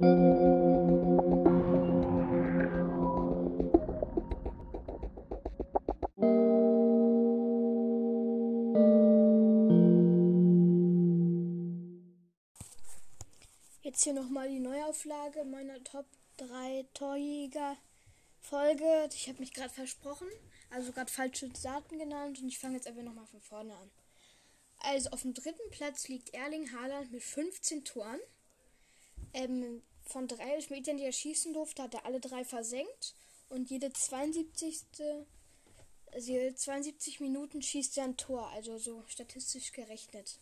Jetzt hier nochmal die Neuauflage meiner Top 3 Torjäger Folge. Ich habe mich gerade versprochen, also gerade falsche Daten genannt und ich fange jetzt einfach nochmal von vorne an. Also auf dem dritten Platz liegt Erling Haaland mit 15 Toren. Ähm, von drei Elfmetern, die er schießen durfte, hat er alle drei versenkt. Und jede 72. Also jede 72 Minuten schießt er ein Tor, also so statistisch gerechnet.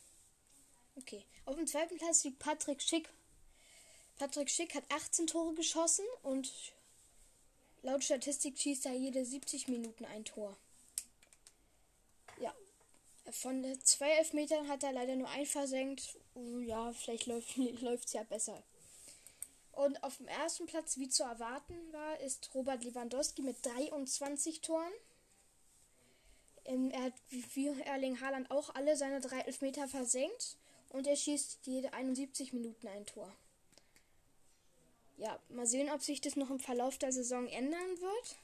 Okay. Auf dem zweiten Platz liegt Patrick Schick. Patrick Schick hat 18 Tore geschossen und laut Statistik schießt er jede 70 Minuten ein Tor. Ja, von zwei Elfmetern hat er leider nur ein versenkt. Ja, vielleicht läuft es ja besser. Und auf dem ersten Platz, wie zu erwarten war, ist Robert Lewandowski mit 23 Toren. Ähm, er hat wie Erling Haaland auch alle seine drei Elfmeter versenkt und er schießt jede 71 Minuten ein Tor. Ja, mal sehen, ob sich das noch im Verlauf der Saison ändern wird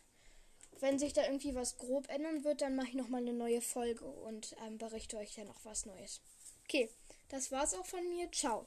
wenn sich da irgendwie was grob ändern wird, dann mache ich nochmal eine neue Folge und ähm, berichte euch dann noch was Neues. Okay, das war's auch von mir. Ciao.